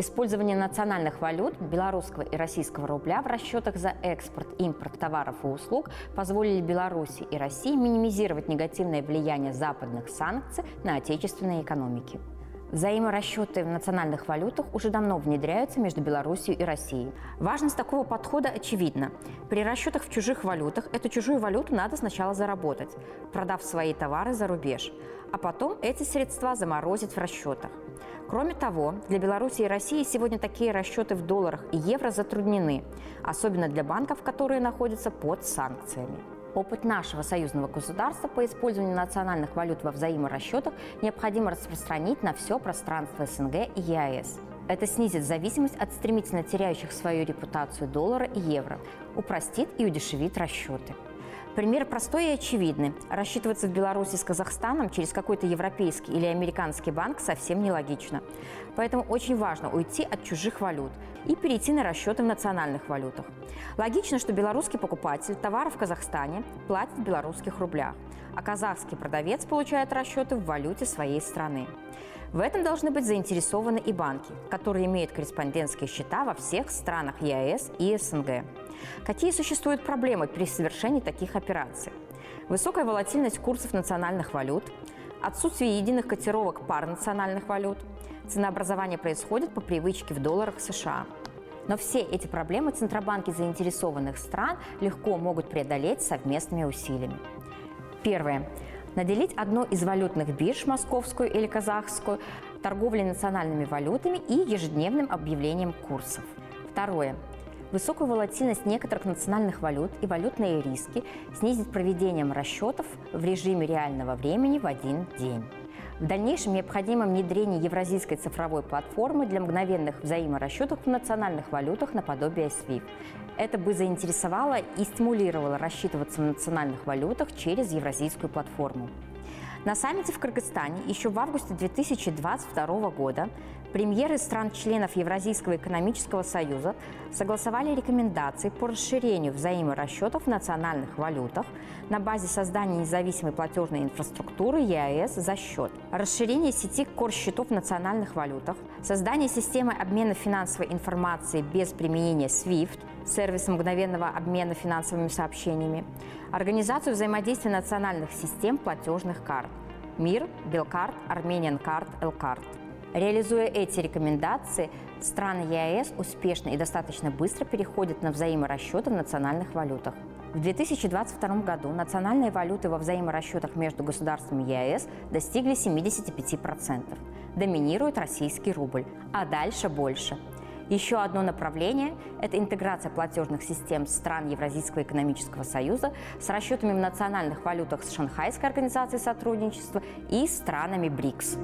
Использование национальных валют белорусского и российского рубля в расчетах за экспорт, импорт товаров и услуг позволили Беларуси и России минимизировать негативное влияние западных санкций на отечественные экономики. Взаиморасчеты в национальных валютах уже давно внедряются между Беларусью и Россией. Важность такого подхода очевидна. При расчетах в чужих валютах эту чужую валюту надо сначала заработать, продав свои товары за рубеж, а потом эти средства заморозить в расчетах. Кроме того, для Беларуси и России сегодня такие расчеты в долларах и евро затруднены, особенно для банков, которые находятся под санкциями. Опыт нашего союзного государства по использованию национальных валют во взаиморасчетах необходимо распространить на все пространство СНГ и ЕАЭС. Это снизит зависимость от стремительно теряющих свою репутацию доллара и евро, упростит и удешевит расчеты. Пример простой и очевидный. Рассчитываться в Беларуси с Казахстаном через какой-то европейский или американский банк совсем нелогично. Поэтому очень важно уйти от чужих валют и перейти на расчеты в национальных валютах. Логично, что белорусский покупатель товаров в Казахстане платит в белорусских рублях, а казахский продавец получает расчеты в валюте своей страны. В этом должны быть заинтересованы и банки, которые имеют корреспондентские счета во всех странах ЕАЭС и СНГ. Какие существуют проблемы при совершении таких операций? Высокая волатильность курсов национальных валют, отсутствие единых котировок пар национальных валют, ценообразование происходит по привычке в долларах США. Но все эти проблемы центробанки заинтересованных стран легко могут преодолеть совместными усилиями. Первое. Наделить одну из валютных бирж, московскую или казахскую, торговлей национальными валютами и ежедневным объявлением курсов. Второе Высокую волатильность некоторых национальных валют и валютные риски снизить проведением расчетов в режиме реального времени в один день. В дальнейшем необходимо внедрение евразийской цифровой платформы для мгновенных взаиморасчетов в национальных валютах наподобие SWIFT. Это бы заинтересовало и стимулировало рассчитываться в национальных валютах через евразийскую платформу. На саммите в Кыргызстане еще в августе 2022 года премьеры стран-членов Евразийского экономического союза согласовали рекомендации по расширению взаиморасчетов в национальных валютах на базе создания независимой платежной инфраструктуры ЕАЭС за счет расширения сети кор-счетов в национальных валютах, создания системы обмена финансовой информацией без применения SWIFT, сервис мгновенного обмена финансовыми сообщениями, организацию взаимодействия национальных систем платежных карт МИР, Белкарт, Армениан Карт, Элкарт. Реализуя эти рекомендации, страны ЕАЭС успешно и достаточно быстро переходят на взаиморасчеты в национальных валютах. В 2022 году национальные валюты во взаиморасчетах между государствами ЕАЭС достигли 75%. Доминирует российский рубль, а дальше больше – еще одно направление – это интеграция платежных систем стран Евразийского экономического союза с расчетами в национальных валютах с Шанхайской организацией сотрудничества и странами БРИКС.